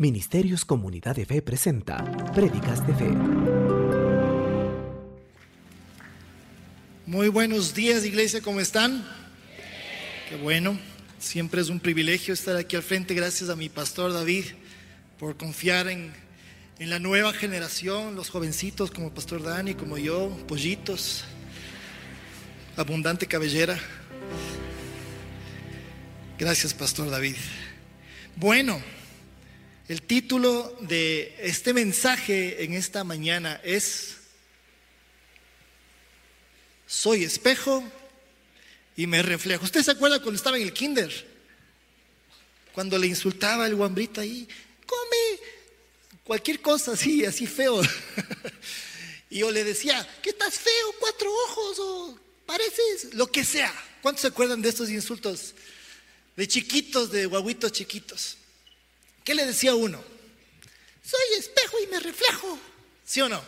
Ministerios Comunidad de Fe presenta Prédicas de Fe. Muy buenos días, iglesia, ¿cómo están? Qué bueno, siempre es un privilegio estar aquí al frente. Gracias a mi pastor David por confiar en, en la nueva generación, los jovencitos como pastor Dani, como yo, pollitos, abundante cabellera. Gracias, pastor David. Bueno. El título de este mensaje en esta mañana es Soy espejo y me reflejo. ¿Usted se acuerda cuando estaba en el kinder? Cuando le insultaba el guambrito ahí, come cualquier cosa así, así feo. y yo le decía, ¿qué estás feo? Cuatro ojos o pareces lo que sea. ¿Cuántos se acuerdan de estos insultos? De chiquitos, de guaguitos chiquitos. ¿Qué le decía uno? Soy espejo y me reflejo. ¿Sí o no?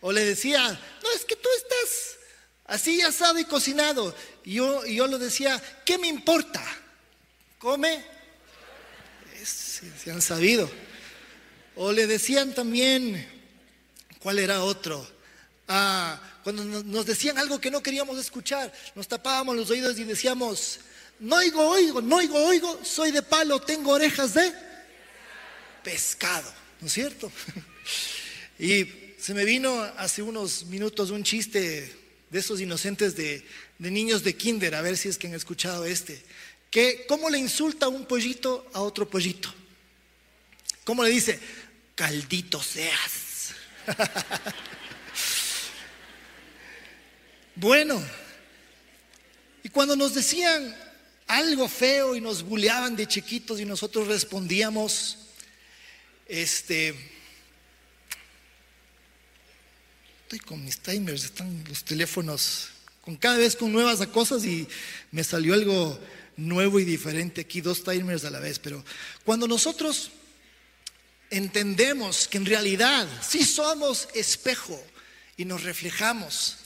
O le decía, no, es que tú estás así asado y cocinado. Y yo, y yo le decía, ¿qué me importa? ¿Come? se han sabido. O le decían también, ¿cuál era otro? Ah, cuando nos decían algo que no queríamos escuchar, nos tapábamos los oídos y decíamos, no oigo, oigo, no oigo, oigo, soy de palo, tengo orejas de pescado, ¿no es cierto? Y se me vino hace unos minutos un chiste de esos inocentes de, niños de kinder, a ver si es que han escuchado este, que cómo le insulta un pollito a otro pollito. ¿Cómo le dice? Caldito seas. bueno, y cuando nos decían algo feo y nos buleaban de chiquitos y nosotros respondíamos, este, estoy con mis timers, están los teléfonos con cada vez con nuevas cosas y me salió algo nuevo y diferente aquí, dos timers a la vez. Pero cuando nosotros entendemos que en realidad sí somos espejo y nos reflejamos,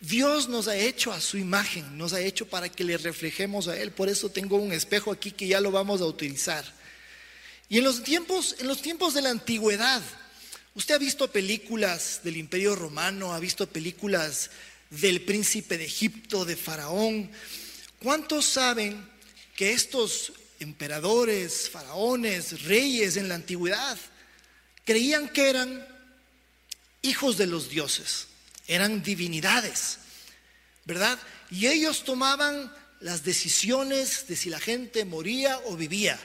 Dios nos ha hecho a su imagen, nos ha hecho para que le reflejemos a Él. Por eso tengo un espejo aquí que ya lo vamos a utilizar. Y en los tiempos, en los tiempos de la antigüedad, usted ha visto películas del Imperio Romano, ha visto películas del príncipe de Egipto, de Faraón. ¿Cuántos saben que estos emperadores, faraones, reyes en la antigüedad creían que eran hijos de los dioses, eran divinidades, ¿verdad? Y ellos tomaban las decisiones de si la gente moría o vivía.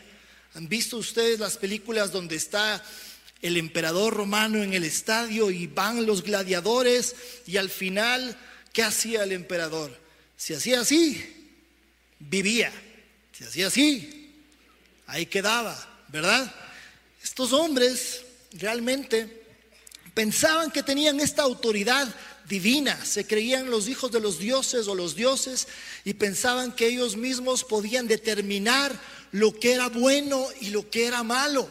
¿Han visto ustedes las películas donde está el emperador romano en el estadio y van los gladiadores y al final, ¿qué hacía el emperador? Si hacía así, vivía. Si hacía así, ahí quedaba, ¿verdad? Estos hombres realmente pensaban que tenían esta autoridad divina, se creían los hijos de los dioses o los dioses y pensaban que ellos mismos podían determinar lo que era bueno y lo que era malo.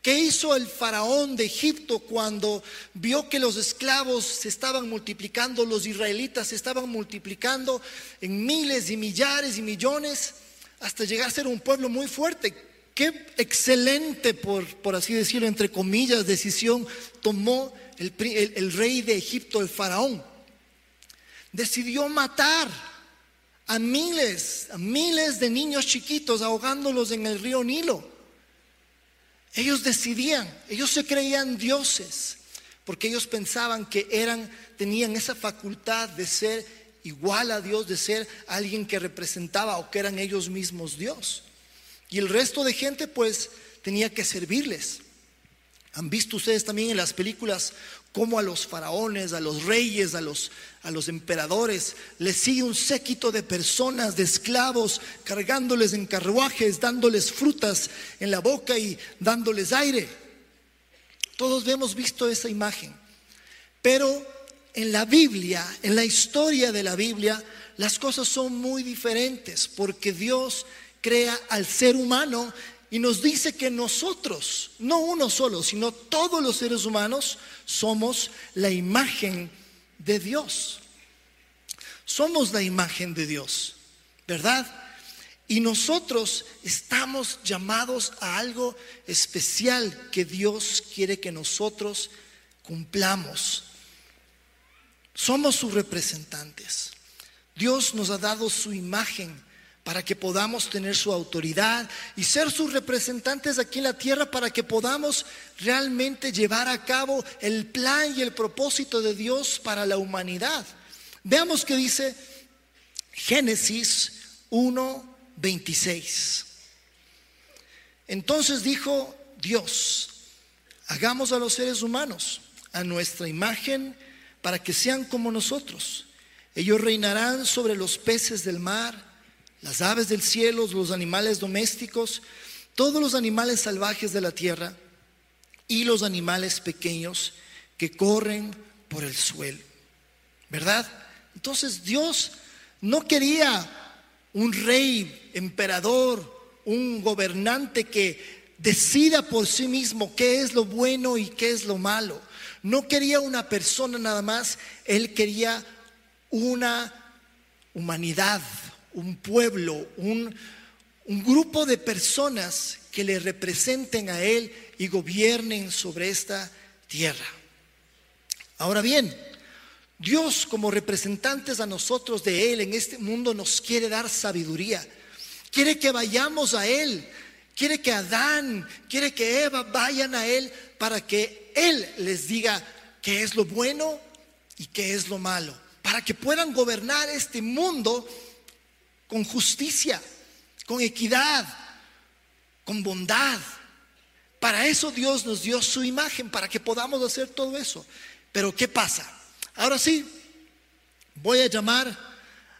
¿Qué hizo el faraón de Egipto cuando vio que los esclavos se estaban multiplicando, los israelitas se estaban multiplicando en miles y millares y millones hasta llegar a ser un pueblo muy fuerte? Qué excelente, por, por así decirlo, entre comillas, decisión tomó el, el rey de Egipto, el faraón. Decidió matar a miles, a miles de niños chiquitos ahogándolos en el río Nilo. Ellos decidían, ellos se creían dioses, porque ellos pensaban que eran, tenían esa facultad de ser igual a Dios, de ser alguien que representaba o que eran ellos mismos Dios. Y el resto de gente pues tenía que servirles. Han visto ustedes también en las películas cómo a los faraones, a los reyes, a los, a los emperadores les sigue un séquito de personas, de esclavos, cargándoles en carruajes, dándoles frutas en la boca y dándoles aire. Todos hemos visto esa imagen. Pero en la Biblia, en la historia de la Biblia, las cosas son muy diferentes porque Dios crea al ser humano y nos dice que nosotros, no uno solo, sino todos los seres humanos, somos la imagen de Dios. Somos la imagen de Dios, ¿verdad? Y nosotros estamos llamados a algo especial que Dios quiere que nosotros cumplamos. Somos sus representantes. Dios nos ha dado su imagen para que podamos tener su autoridad y ser sus representantes aquí en la tierra para que podamos realmente llevar a cabo el plan y el propósito de Dios para la humanidad. Veamos que dice Génesis 1:26. Entonces dijo Dios, hagamos a los seres humanos a nuestra imagen para que sean como nosotros. Ellos reinarán sobre los peces del mar las aves del cielo, los animales domésticos, todos los animales salvajes de la tierra y los animales pequeños que corren por el suelo. ¿Verdad? Entonces Dios no quería un rey, emperador, un gobernante que decida por sí mismo qué es lo bueno y qué es lo malo. No quería una persona nada más, él quería una humanidad, un pueblo, un, grupo de personas que le representen a Él y gobiernen sobre esta tierra. Ahora bien, Dios como representantes a nosotros de Él en este mundo nos quiere dar sabiduría. Quiere que vayamos a Él. Quiere que Adán, quiere que Eva vayan a Él para que Él les diga qué es lo bueno y qué es lo malo. Para que puedan gobernar este mundo con justicia, con equidad, con bondad. Para eso Dios nos dio su imagen, para que podamos hacer todo eso. Pero ¿qué pasa? Ahora sí, voy a llamar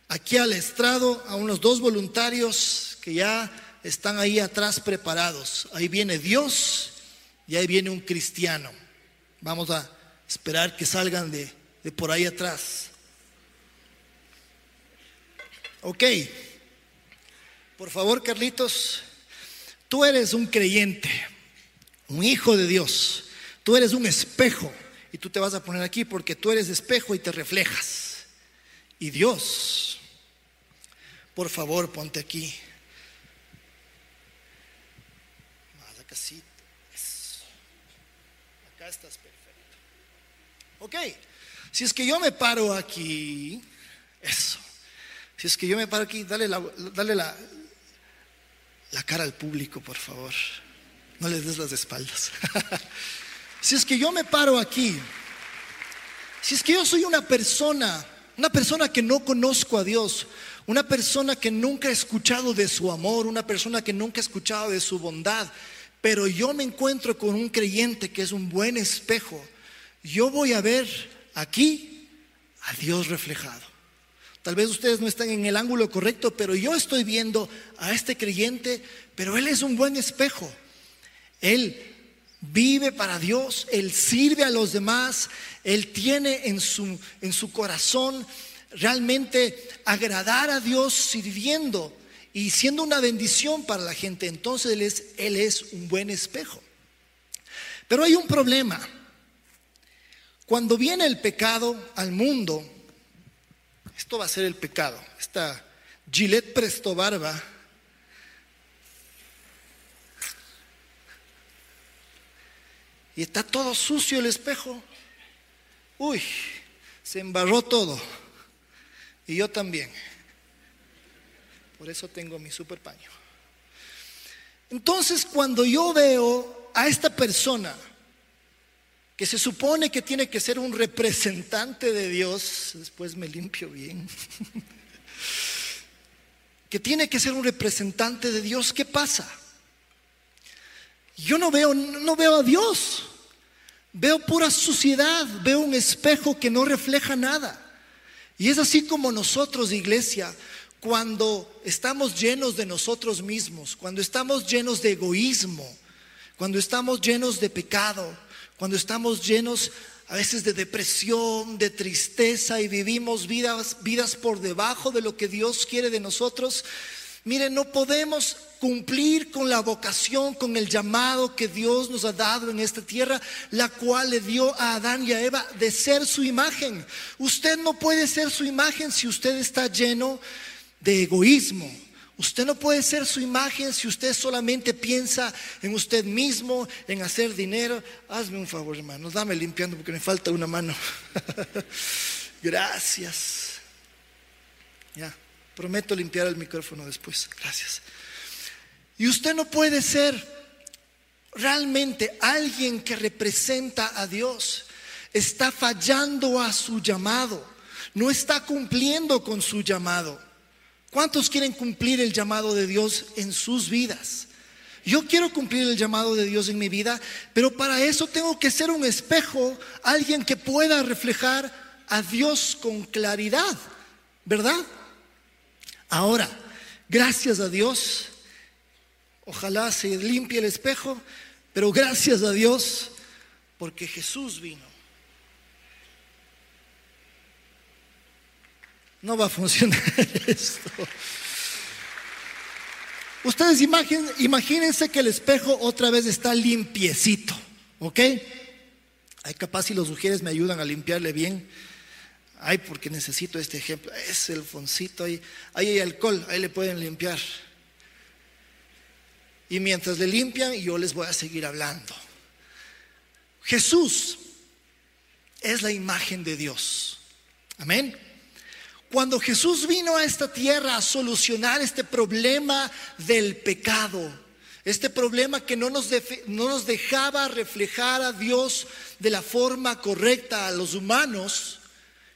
aquí al estrado a unos dos voluntarios que ya están ahí atrás preparados. Ahí viene Dios y ahí viene un cristiano. Vamos a esperar que salgan de, de por ahí atrás. Ok, por favor Carlitos, tú eres un creyente, un hijo de Dios, tú eres un espejo y tú te vas a poner aquí porque tú eres espejo y te reflejas. Y Dios, por favor ponte aquí. Más acá Acá estás perfecto. Ok, si es que yo me paro aquí, eso. Si es que yo me paro aquí, dale la, dale la, la cara al público, por favor. No les des las espaldas. si es que yo me paro aquí, si es que yo soy una persona, una persona que no conozco a Dios, una persona que nunca ha escuchado de su amor, una persona que nunca ha escuchado de su bondad, pero yo me encuentro con un creyente que es un buen espejo, yo voy a ver aquí a Dios reflejado. Tal vez ustedes no están en el ángulo correcto, pero yo estoy viendo a este creyente, pero él es un buen espejo. Él vive para Dios, él sirve a los demás, él tiene en su, en su corazón realmente agradar a Dios sirviendo y siendo una bendición para la gente. Entonces él es, él es un buen espejo. Pero hay un problema. Cuando viene el pecado al mundo, esto va a ser el pecado. Esta Gillette Presto Barba. Y está todo sucio el espejo. Uy, se embarró todo. Y yo también. Por eso tengo mi super paño. Entonces, cuando yo veo a esta persona que se supone que tiene que ser un representante de Dios, después me limpio bien, que tiene que ser un representante de Dios, ¿qué pasa? Yo no veo, no veo a Dios, veo pura suciedad, veo un espejo que no refleja nada. Y es así como nosotros, iglesia, cuando estamos llenos de nosotros mismos, cuando estamos llenos de egoísmo, cuando estamos llenos de pecado, cuando estamos llenos a veces de depresión, de tristeza y vivimos vidas, vidas por debajo de lo que Dios quiere de nosotros, miren, no podemos cumplir con la vocación, con el llamado que Dios nos ha dado en esta tierra, la cual le dio a Adán y a Eva de ser su imagen. Usted no puede ser su imagen si usted está lleno de egoísmo. Usted no puede ser su imagen si usted solamente piensa en usted mismo, en hacer dinero. Hazme un favor, hermano, dame limpiando porque me falta una mano. Gracias. Ya, prometo limpiar el micrófono después. Gracias. Y usted no puede ser realmente alguien que representa a Dios. Está fallando a su llamado. No está cumpliendo con su llamado. ¿Cuántos quieren cumplir el llamado de Dios en sus vidas? Yo quiero cumplir el llamado de Dios en mi vida, pero para eso tengo que ser un espejo, alguien que pueda reflejar a Dios con claridad, ¿verdad? Ahora, gracias a Dios, ojalá se limpie el espejo, pero gracias a Dios porque Jesús vino. No va a funcionar esto. Ustedes imagínense que el espejo otra vez está limpiecito, ¿ok? Ay, capaz si los mujeres me ayudan a limpiarle bien. Ay, porque necesito este ejemplo. Es el foncito ahí. Ahí hay alcohol, ahí le pueden limpiar. Y mientras le limpian, yo les voy a seguir hablando. Jesús es la imagen de Dios. Amén. Cuando Jesús vino a esta tierra a solucionar este problema del pecado, este problema que no nos, no nos, dejaba reflejar a Dios de la forma correcta a los humanos,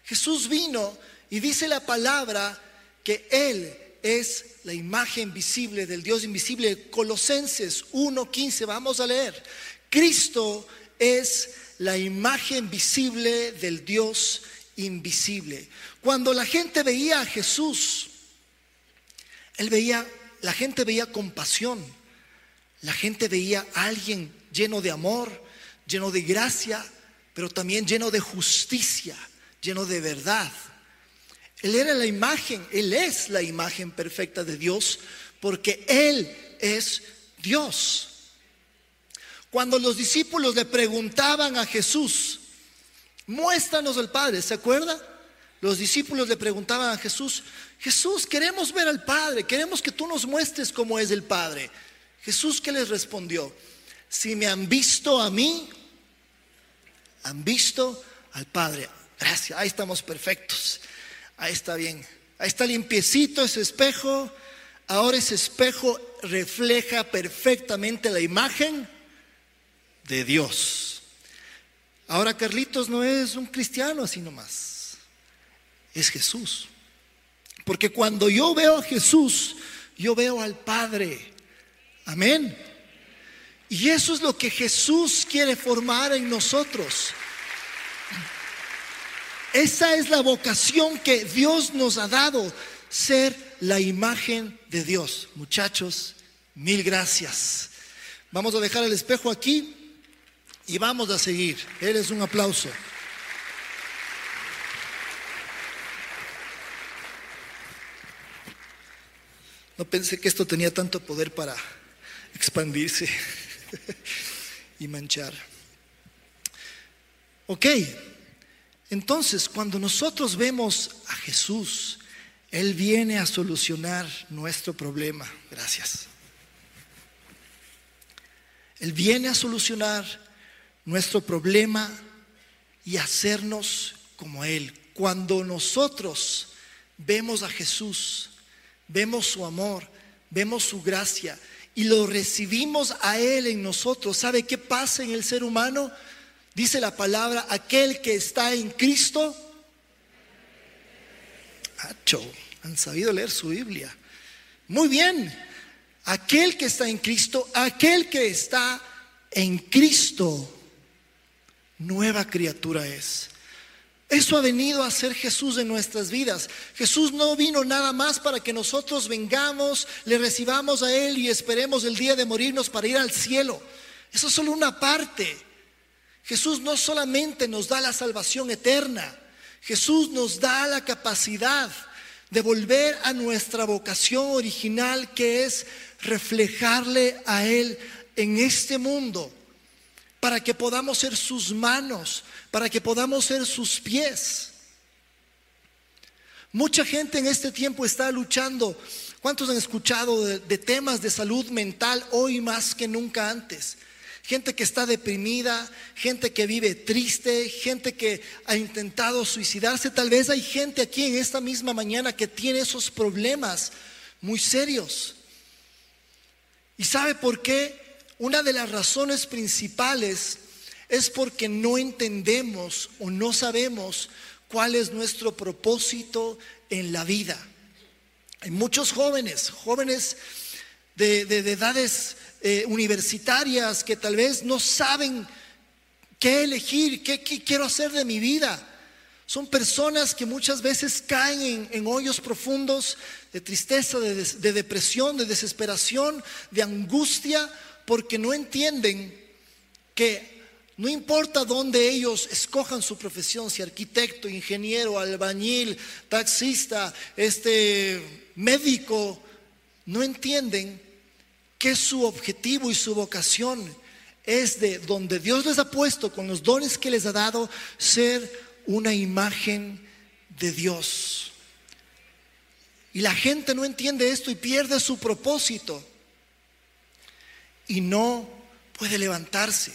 Jesús vino y dice la palabra que Él es la imagen visible del Dios invisible. Colosenses 1.15, vamos a leer. Cristo es la imagen visible del Dios invisible. Cuando la gente veía a Jesús, él veía, la gente veía compasión, la gente veía a alguien lleno de amor, lleno de gracia, pero también lleno de justicia, lleno de verdad. Él era la imagen, Él es la imagen perfecta de Dios, porque Él es Dios. Cuando los discípulos le preguntaban a Jesús, muéstranos al Padre, ¿se acuerda? Los discípulos le preguntaban a Jesús, Jesús, queremos ver al Padre, queremos que tú nos muestres cómo es el Padre. Jesús, ¿qué les respondió? Si me han visto a mí, han visto al Padre. Gracias, ahí estamos perfectos. Ahí está bien. Ahí está limpiecito ese espejo. Ahora ese espejo refleja perfectamente la imagen de Dios. Ahora Carlitos no es un cristiano así nomás. Es Jesús. Porque cuando yo veo a Jesús, yo veo al Padre. Amén. Y eso es lo que Jesús quiere formar en nosotros. Esa es la vocación que Dios nos ha dado, ser la imagen de Dios. Muchachos, mil gracias. Vamos a dejar el espejo aquí y vamos a seguir. Eres un aplauso. No pensé que esto tenía tanto poder para expandirse y manchar. Ok. Entonces, cuando nosotros vemos a Jesús, Él viene a solucionar nuestro problema. Gracias. Él viene a solucionar nuestro problema y hacernos como Él. Cuando nosotros vemos a Jesús, vemos su amor, vemos su gracia y lo recibimos a Él en nosotros, ¿sabe qué pasa en el ser humano? Dice la palabra, aquel que está en Cristo. Hacho, han sabido leer su Biblia. Muy bien, aquel que está en Cristo, aquel que está en Cristo, nueva criatura es. Eso ha venido a ser Jesús en nuestras vidas. Jesús no vino nada más para que nosotros vengamos, le recibamos a Él y esperemos el día de morirnos para ir al cielo. Eso es solo una parte. Jesús no solamente nos da la salvación eterna, Jesús nos da la capacidad de volver a nuestra vocación original que es reflejarle a Él en este mundo, para que podamos ser sus manos, para que podamos ser sus pies. Mucha gente en este tiempo está luchando ¿Cuántos han escuchado de, temas de salud mental hoy más que nunca antes? gente que está deprimida, gente que vive triste, gente que ha intentado suicidarse. Tal vez hay gente aquí en esta misma mañana que tiene esos problemas muy serios. ¿Y sabe por qué? Una de las razones principales es porque no entendemos o no sabemos cuál es nuestro propósito en la vida. Hay muchos jóvenes, jóvenes de, edades eh, universitarias que tal vez no saben qué elegir, qué, quiero hacer de mi vida. Son personas que muchas veces caen en, hoyos profundos de tristeza, de depresión, de desesperación, de angustia, porque no entienden que no importa dónde ellos escojan su profesión, si arquitecto, ingeniero, albañil, taxista, este médico, no entienden que su objetivo y su vocación es de donde Dios les ha puesto con los dones que les ha dado ser una imagen de Dios. Y la gente no entiende esto y pierde su propósito y no puede levantarse.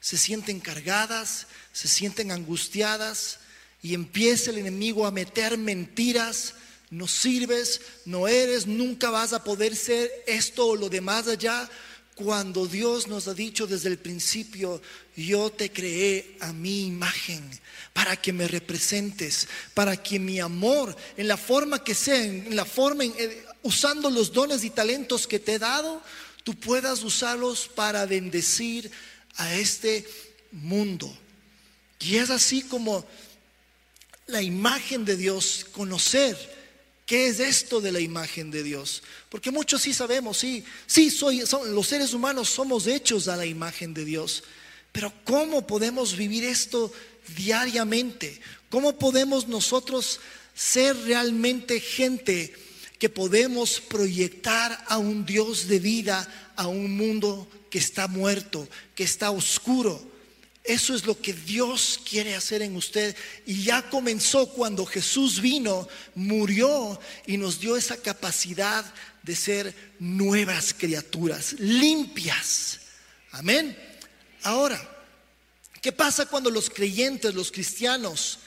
Se sienten cargadas, se sienten angustiadas y empieza el enemigo a meter mentiras. No sirves, no eres, nunca vas a poder ser esto o lo demás allá. Cuando Dios nos ha dicho desde el principio, yo te creé a mi imagen para que me representes, para que mi amor, en la forma que sea, en la forma, eh, usando los dones y talentos que te he dado, tú puedas usarlos para bendecir a este mundo. Y es así como la imagen de Dios, conocer qué es esto de la imagen de Dios. Porque muchos sí sabemos, sí, sí, soy, los seres humanos somos hechos a la imagen de Dios. Pero ¿cómo podemos vivir esto diariamente? ¿Cómo podemos nosotros ser realmente gente que podemos proyectar a un Dios de vida a un mundo que está muerto, que está oscuro. Eso es lo que Dios quiere hacer en usted. Y ya comenzó cuando Jesús vino, murió y nos dio esa capacidad de ser nuevas criaturas, limpias. Amén. Ahora, ¿qué pasa cuando los creyentes, los cristianos,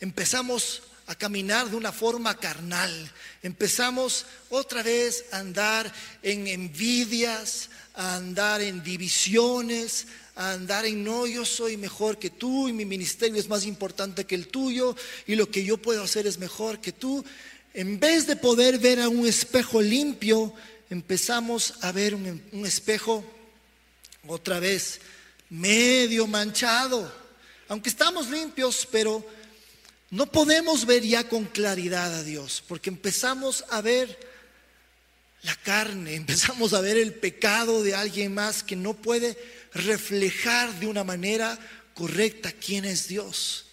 empezamos a caminar de una forma carnal. Empezamos otra vez a andar en envidias, a andar en divisiones, a andar en no, yo soy mejor que tú y mi ministerio es más importante que el tuyo y lo que yo puedo hacer es mejor que tú. En vez de poder ver a un espejo limpio, empezamos a ver un, un espejo otra vez medio manchado. Aunque estamos limpios, pero no podemos ver ya con claridad a Dios, porque empezamos a ver la carne, empezamos a ver el pecado de alguien más que no puede reflejar de una manera correcta quién es Dios.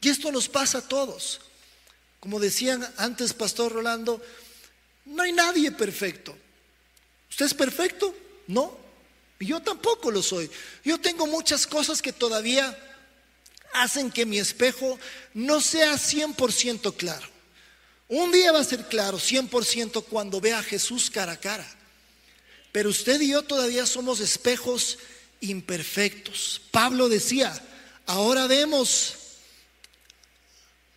Y esto nos pasa a todos. Como decían antes Pastor Rolando, no hay nadie perfecto. ¿Usted es perfecto? No. Y yo tampoco lo soy. Yo tengo muchas cosas que todavía hacen que mi espejo no sea 100% claro. Un día va a ser claro 100% cuando vea a Jesús cara a cara. Pero usted y yo todavía somos espejos imperfectos. Pablo decía, ahora vemos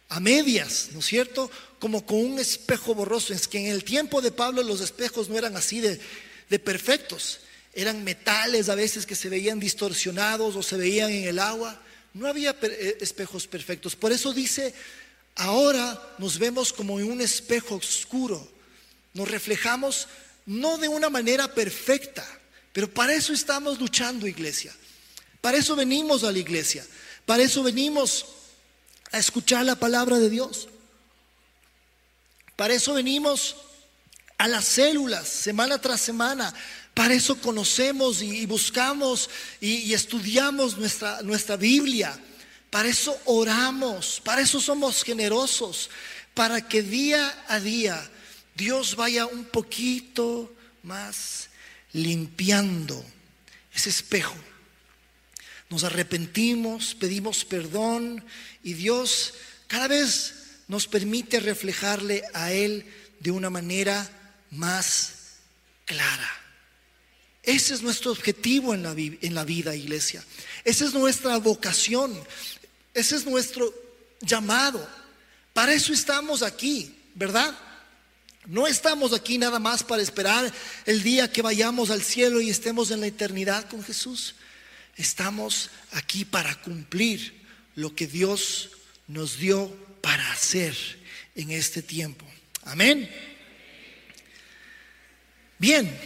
a medias, ¿no es cierto? Como con un espejo borroso. Es que en el tiempo de Pablo los espejos no eran así de, de perfectos. Eran metales a veces que se veían distorsionados o se veían en el agua. No había eh, espejos perfectos. Por eso dice, ahora nos vemos como en un espejo oscuro. Nos reflejamos no de una manera perfecta, pero para eso estamos luchando, iglesia. Para eso venimos a la iglesia. Para eso venimos a escuchar la palabra de Dios. Para eso venimos a las células semana tras semana para eso conocemos y, buscamos y, estudiamos nuestra, nuestra Biblia. Para eso oramos, para eso somos generosos, para que día a día Dios vaya un poquito más limpiando ese espejo. Nos arrepentimos, pedimos perdón y Dios cada vez nos permite reflejarle a Él de una manera más clara. Ese es nuestro objetivo en la, vida, iglesia. Esa es nuestra vocación. Ese es nuestro llamado. Para eso estamos aquí, ¿verdad? No estamos aquí nada más para esperar el día que vayamos al cielo y estemos en la eternidad con Jesús. Estamos aquí para cumplir lo que Dios nos dio para hacer en este tiempo. Amén. Bien,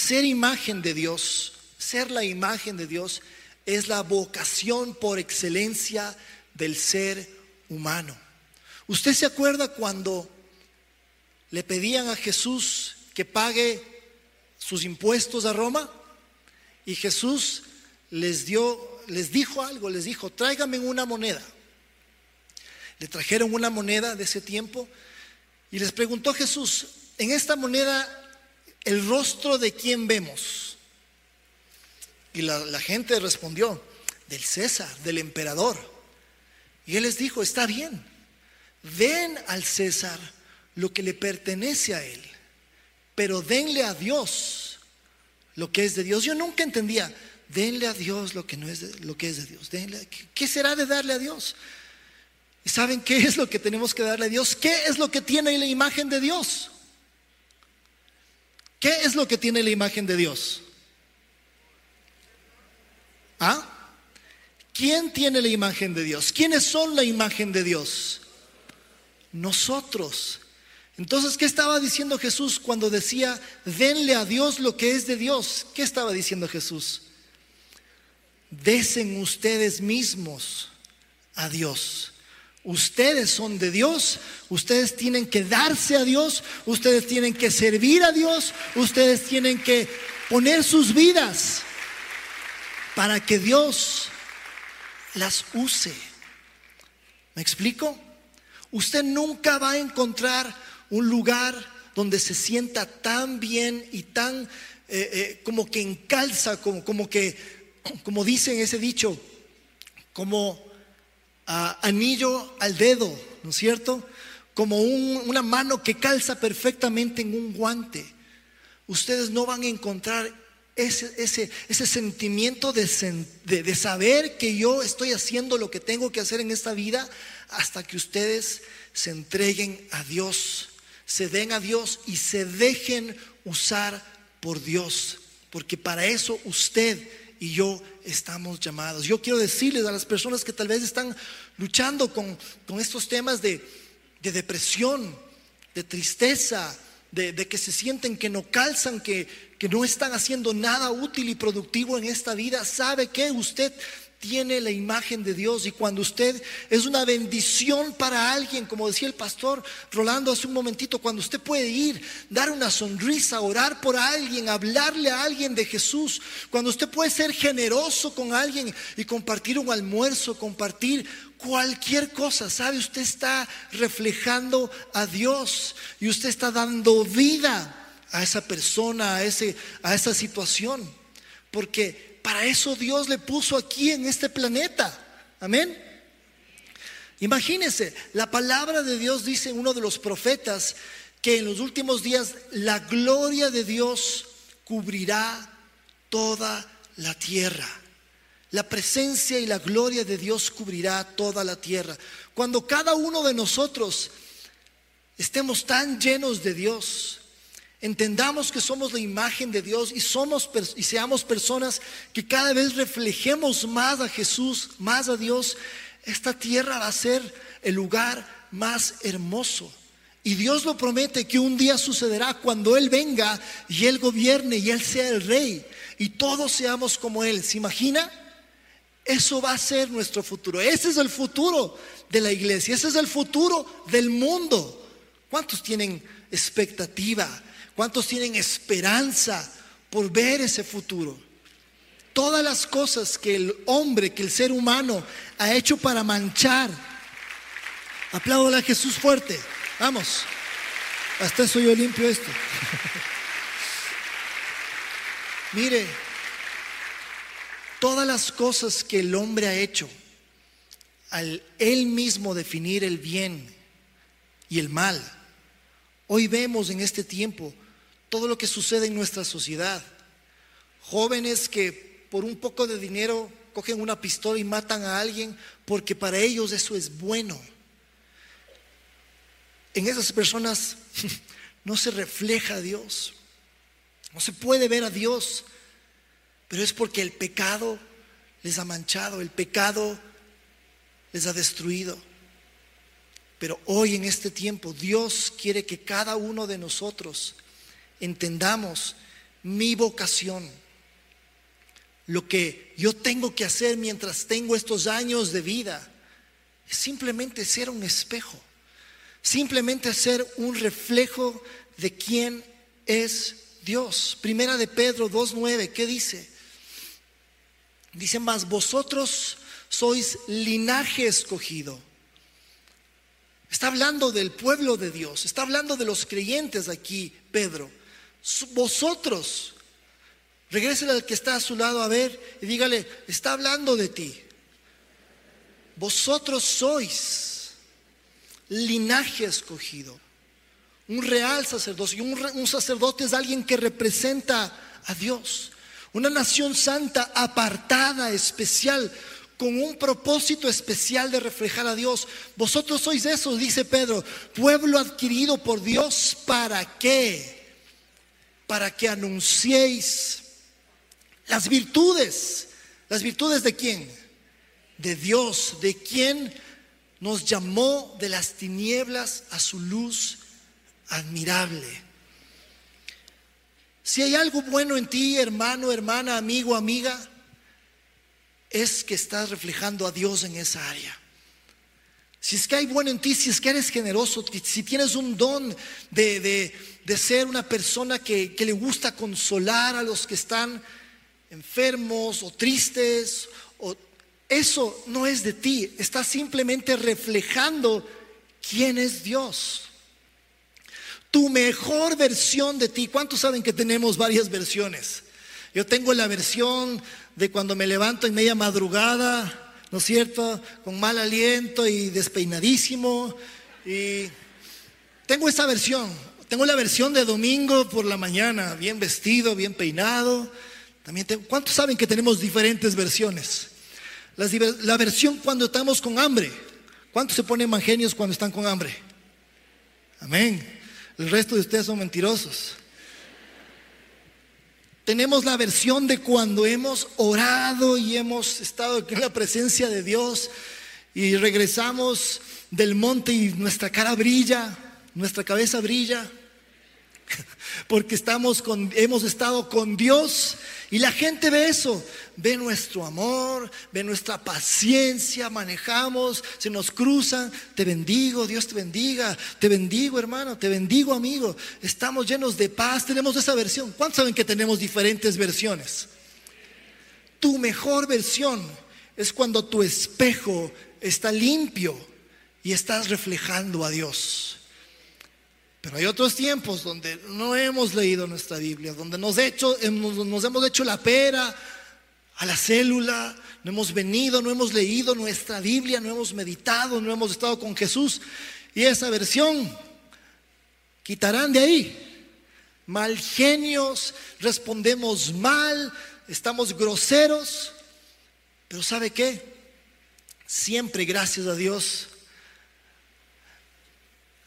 ser imagen de Dios, ser la imagen de Dios es la vocación por excelencia del ser humano. ¿Usted se acuerda cuando le pedían a Jesús que pague sus impuestos a Roma? Y Jesús les dio, les dijo algo, les dijo, tráigame una moneda. Le trajeron una moneda de ese tiempo y les preguntó Jesús, en esta moneda, ¿el rostro de quién vemos? Y la, gente respondió, del César, del emperador. Y él les dijo, está bien, den al César lo que le pertenece a él, pero denle a Dios lo que es de Dios. Yo nunca entendía, denle a Dios lo que no es de, lo que es de Dios. ¿Qué será de darle a Dios? ¿Y saben qué es lo que tenemos que darle a Dios? ¿Qué es lo que tiene la imagen de Dios? ¿Qué es lo que tiene la imagen de Dios? ¿Ah? ¿Quién tiene la imagen de Dios? ¿Quiénes son la imagen de Dios? Nosotros. Entonces, ¿qué estaba diciendo Jesús cuando decía, denle a Dios lo que es de Dios? ¿Qué estaba diciendo Jesús? Desen ustedes mismos a Dios. Ustedes son de Dios, ustedes tienen que darse a Dios, ustedes tienen que servir a Dios, ustedes tienen que poner sus vidas para que Dios las use. ¿Me explico? Usted nunca va a encontrar un lugar donde se sienta tan bien y tan eh, eh, como que encalza, como, como que, como dicen ese dicho, como anillo al dedo, ¿no es cierto? Como una mano que calza perfectamente en un guante. Ustedes no van a encontrar ese, sentimiento de, de, saber que yo estoy haciendo lo que tengo que hacer en esta vida hasta que ustedes se entreguen a Dios, se den a Dios y se dejen usar por Dios. Porque para eso usted y yo estamos llamados. Yo quiero decirles a las personas que tal vez están luchando con, estos temas de, depresión, de tristeza, de, que se sienten que no calzan, que, que no están haciendo nada útil y productivo en esta vida, sabe que usted tiene la imagen de Dios y cuando usted es una bendición para alguien, como decía el pastor Rolando hace un momentito, cuando usted puede ir, dar una sonrisa, orar por alguien, hablarle a alguien de Jesús, cuando usted puede ser generoso con alguien y compartir un almuerzo, compartir cualquier cosa, ¿sabe? Usted está reflejando a Dios y usted está dando vida a esa persona, a, ese, a esa situación, porque para eso Dios le puso aquí en este planeta. Amén. Imagínense, la palabra de Dios dice uno de los profetas que en los últimos días la gloria de Dios cubrirá toda la tierra. La presencia y la gloria de Dios cubrirá toda la tierra. Cuando cada uno de nosotros estemos tan llenos de Dios, Entendamos que somos la imagen de Dios y somos y seamos personas que cada vez reflejemos más a Jesús, más a Dios. Esta tierra va a ser el lugar más hermoso. Y Dios lo promete que un día sucederá cuando Él venga y Él gobierne y Él sea el rey y todos seamos como Él. ¿Se imagina? Eso va a ser nuestro futuro. Ese es el futuro de la iglesia. Ese es el futuro del mundo. ¿Cuántos tienen expectativa? ¿Cuántos tienen esperanza por ver ese futuro? Todas las cosas que el hombre, que el ser humano ha hecho para manchar. Aplaudo a Jesús fuerte. Vamos. Hasta eso yo limpio esto. Mire, todas las cosas que el hombre ha hecho al él mismo definir el bien y el mal Hoy vemos en este tiempo todo lo que sucede en nuestra sociedad. Jóvenes que por un poco de dinero cogen una pistola y matan a alguien porque para ellos eso es bueno. En esas personas no se refleja a Dios, no se puede ver a Dios, pero es porque el pecado les ha manchado, el pecado les ha destruido. Pero hoy en este tiempo Dios quiere que cada uno de nosotros entendamos mi vocación, lo que yo tengo que hacer mientras tengo estos años de vida, es simplemente ser un espejo, simplemente ser un reflejo de quién es Dios. Primera de Pedro 2.9, ¿qué dice? Dice más, vosotros sois linaje escogido. Está hablando del pueblo de Dios, está hablando de los creyentes aquí, Pedro. Vosotros, regrésele al que está a su lado a ver y dígale, está hablando de ti. Vosotros sois linaje escogido, un real sacerdocio. Un, un sacerdote es alguien que representa a Dios, una nación santa apartada, especial, con un propósito especial de reflejar a Dios. Vosotros sois eso, dice Pedro, pueblo adquirido por Dios, ¿para qué? Para que anunciéis las virtudes. ¿Las virtudes de quién? De Dios, de quien nos llamó de las tinieblas a su luz admirable. Si hay algo bueno en ti, hermano, hermana, amigo, amiga, es que estás reflejando a Dios en esa área. Si es que hay bueno en ti, si es que eres generoso, si tienes un don de, ser una persona que, que le gusta consolar a los que están enfermos o tristes, o, eso no es de ti, estás simplemente reflejando quién es Dios. Tu mejor versión de ti. ¿Cuántos saben que tenemos varias versiones? Yo tengo la versión de cuando me levanto en media madrugada, ¿no es cierto? Con mal aliento y despeinadísimo. Y tengo esa versión. Tengo la versión de domingo por la mañana, bien vestido, bien peinado. También tengo, ¿Cuántos saben que tenemos diferentes versiones? la versión cuando estamos con hambre. ¿Cuántos se ponen mangenios cuando están con hambre? Amén. El resto de ustedes son mentirosos. Tenemos la versión de cuando hemos orado y hemos estado en la presencia de Dios y regresamos del monte y nuestra cara brilla, nuestra cabeza brilla, porque estamos con, hemos estado con Dios y la gente ve eso, ve nuestro amor, ve nuestra paciencia, manejamos, se nos cruzan, te bendigo, Dios te bendiga, te bendigo hermano, te bendigo amigo, estamos llenos de paz, tenemos esa versión. ¿Cuántos saben que tenemos diferentes versiones? Tu mejor versión es cuando tu espejo está limpio y estás reflejando a Dios. Pero hay otros tiempos donde no hemos leído nuestra Biblia, donde nos, hecho, nos hemos hecho la pera a la célula, no hemos venido, no hemos leído nuestra Biblia, no hemos meditado, no hemos estado con Jesús. Y esa versión quitarán de ahí. Mal genios, respondemos mal, estamos groseros. Pero ¿sabe qué? Siempre, gracias a Dios,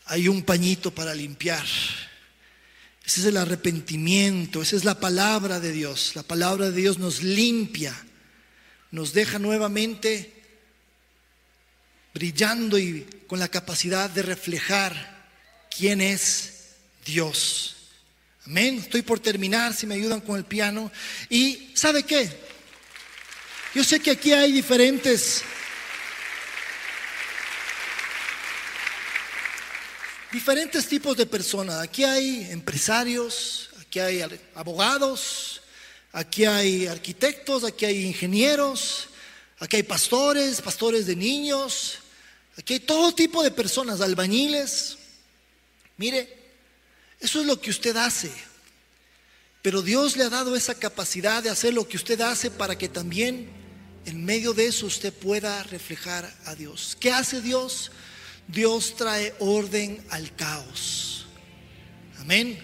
hay un pañito para limpiar. Ese es el arrepentimiento, esa es la palabra de Dios. La palabra de Dios nos limpia, nos deja nuevamente brillando y con la capacidad de reflejar quién es Dios. Amén. Estoy por terminar, si me ayudan con el piano. Y ¿sabe qué? Yo sé que aquí hay diferentes diferentes tipos de personas. Aquí hay empresarios, aquí hay abogados, aquí hay arquitectos, aquí hay ingenieros, aquí hay pastores, pastores de niños, aquí hay todo tipo de personas, albañiles. Mire, eso es lo que usted hace. Pero Dios le ha dado esa capacidad de hacer lo que usted hace para que también en medio de eso usted pueda reflejar a Dios. ¿Qué hace Dios? Dios trae orden al caos. Amén.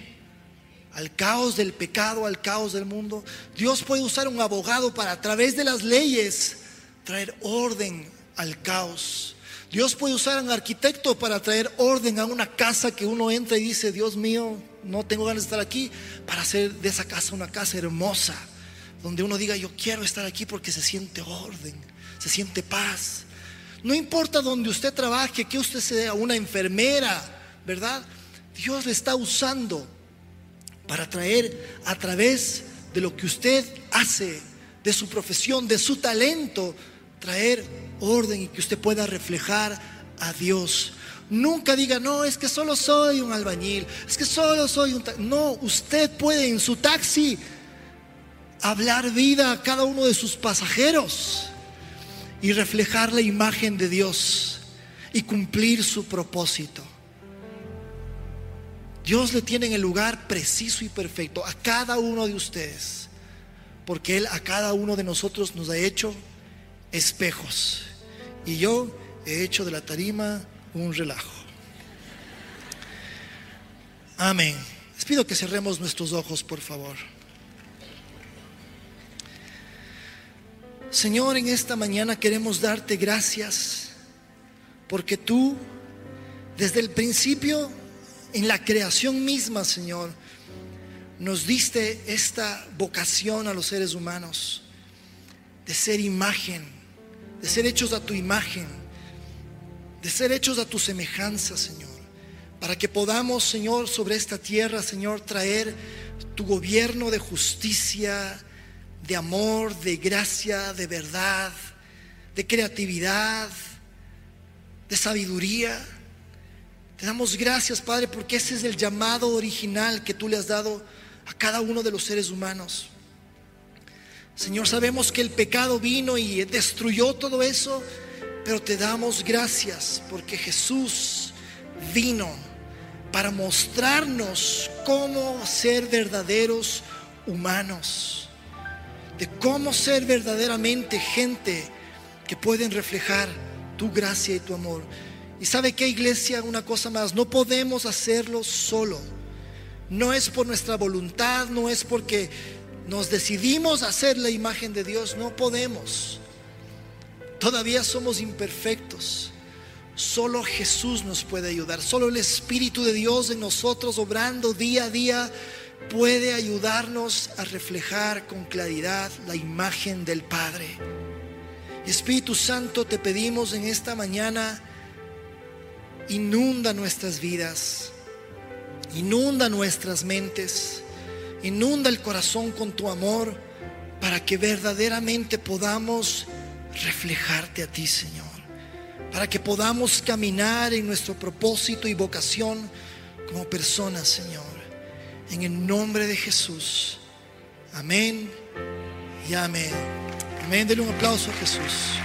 Al caos del pecado, al caos del mundo. Dios puede usar un abogado para a través de las leyes traer orden al caos. Dios puede usar un arquitecto para traer orden a una casa que uno entra y dice, Dios mío, no tengo ganas de estar aquí, para hacer de esa casa una casa hermosa, donde uno diga, yo quiero estar aquí porque se siente orden, se siente paz. No importa donde usted trabaje, que usted sea una enfermera, ¿verdad? Dios le está usando para traer a través de lo que usted hace, de su profesión, de su talento, traer orden y que usted pueda reflejar a Dios. Nunca diga, no, es que solo soy un albañil, es que solo soy un... No, usted puede en su taxi hablar vida a cada uno de sus pasajeros y reflejar la imagen de Dios y cumplir su propósito. Dios le tiene en el lugar preciso y perfecto a cada uno de ustedes, porque Él a cada uno de nosotros nos ha hecho espejos. Y yo he hecho de la tarima un relajo. Amén. Les pido que cerremos nuestros ojos, por favor. Señor, en esta mañana queremos darte gracias porque tú, desde el principio, en la creación misma, Señor, nos diste esta vocación a los seres humanos de ser imagen, de ser hechos a tu imagen, de ser hechos a tu semejanza, Señor, para que podamos, Señor, sobre esta tierra, Señor, traer tu gobierno de justicia, de amor, de gracia, de verdad, de creatividad, de sabiduría. Te damos gracias, Padre, porque ese es el llamado original que tú le has dado a cada uno de los seres humanos. Señor, sabemos que el pecado vino y destruyó todo eso, pero te damos gracias porque Jesús vino para mostrarnos cómo ser verdaderos humanos de cómo ser verdaderamente gente que pueden reflejar tu gracia y tu amor. Y sabe que iglesia, una cosa más, no podemos hacerlo solo. No es por nuestra voluntad, no es porque nos decidimos hacer la imagen de Dios, no podemos. Todavía somos imperfectos. Solo Jesús nos puede ayudar. Solo el Espíritu de Dios en nosotros obrando día a día puede ayudarnos a reflejar con claridad la imagen del Padre. Espíritu Santo, te pedimos en esta mañana, inunda nuestras vidas, inunda nuestras mentes, inunda el corazón con tu amor para que verdaderamente podamos reflejarte a ti, Señor. Para que podamos caminar en nuestro propósito y vocación como personas, Señor en el nombre de Jesús. Amén y amén. Amén. Denle un aplauso a Jesús.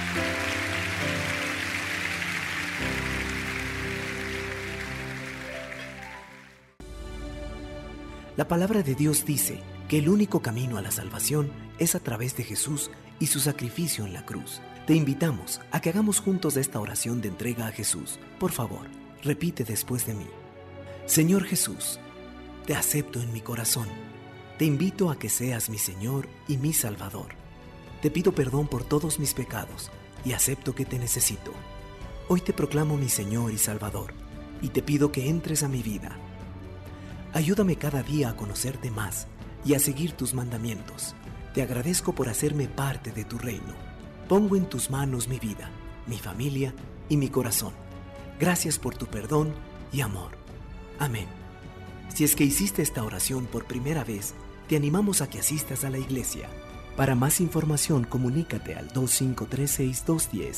La palabra de Dios dice que el único camino a la salvación es a través de Jesús y su sacrificio en la cruz. Te invitamos a que hagamos juntos esta oración de entrega a Jesús. Por favor, repite después de mí. Señor Jesús, te acepto en mi corazón. Te invito a que seas mi Señor y mi Salvador. Te pido perdón por todos mis pecados y acepto que te necesito. Hoy te proclamo mi Señor y Salvador y te pido que entres a mi vida. Ayúdame cada día a conocerte más y a seguir tus mandamientos. Te agradezco por hacerme parte de tu reino. Pongo en tus manos mi vida, mi familia y mi corazón. Gracias por tu perdón y amor. Amén. Si es que hiciste esta oración por primera vez, te animamos a que asistas a la iglesia. Para más información, comunícate al 2536-210.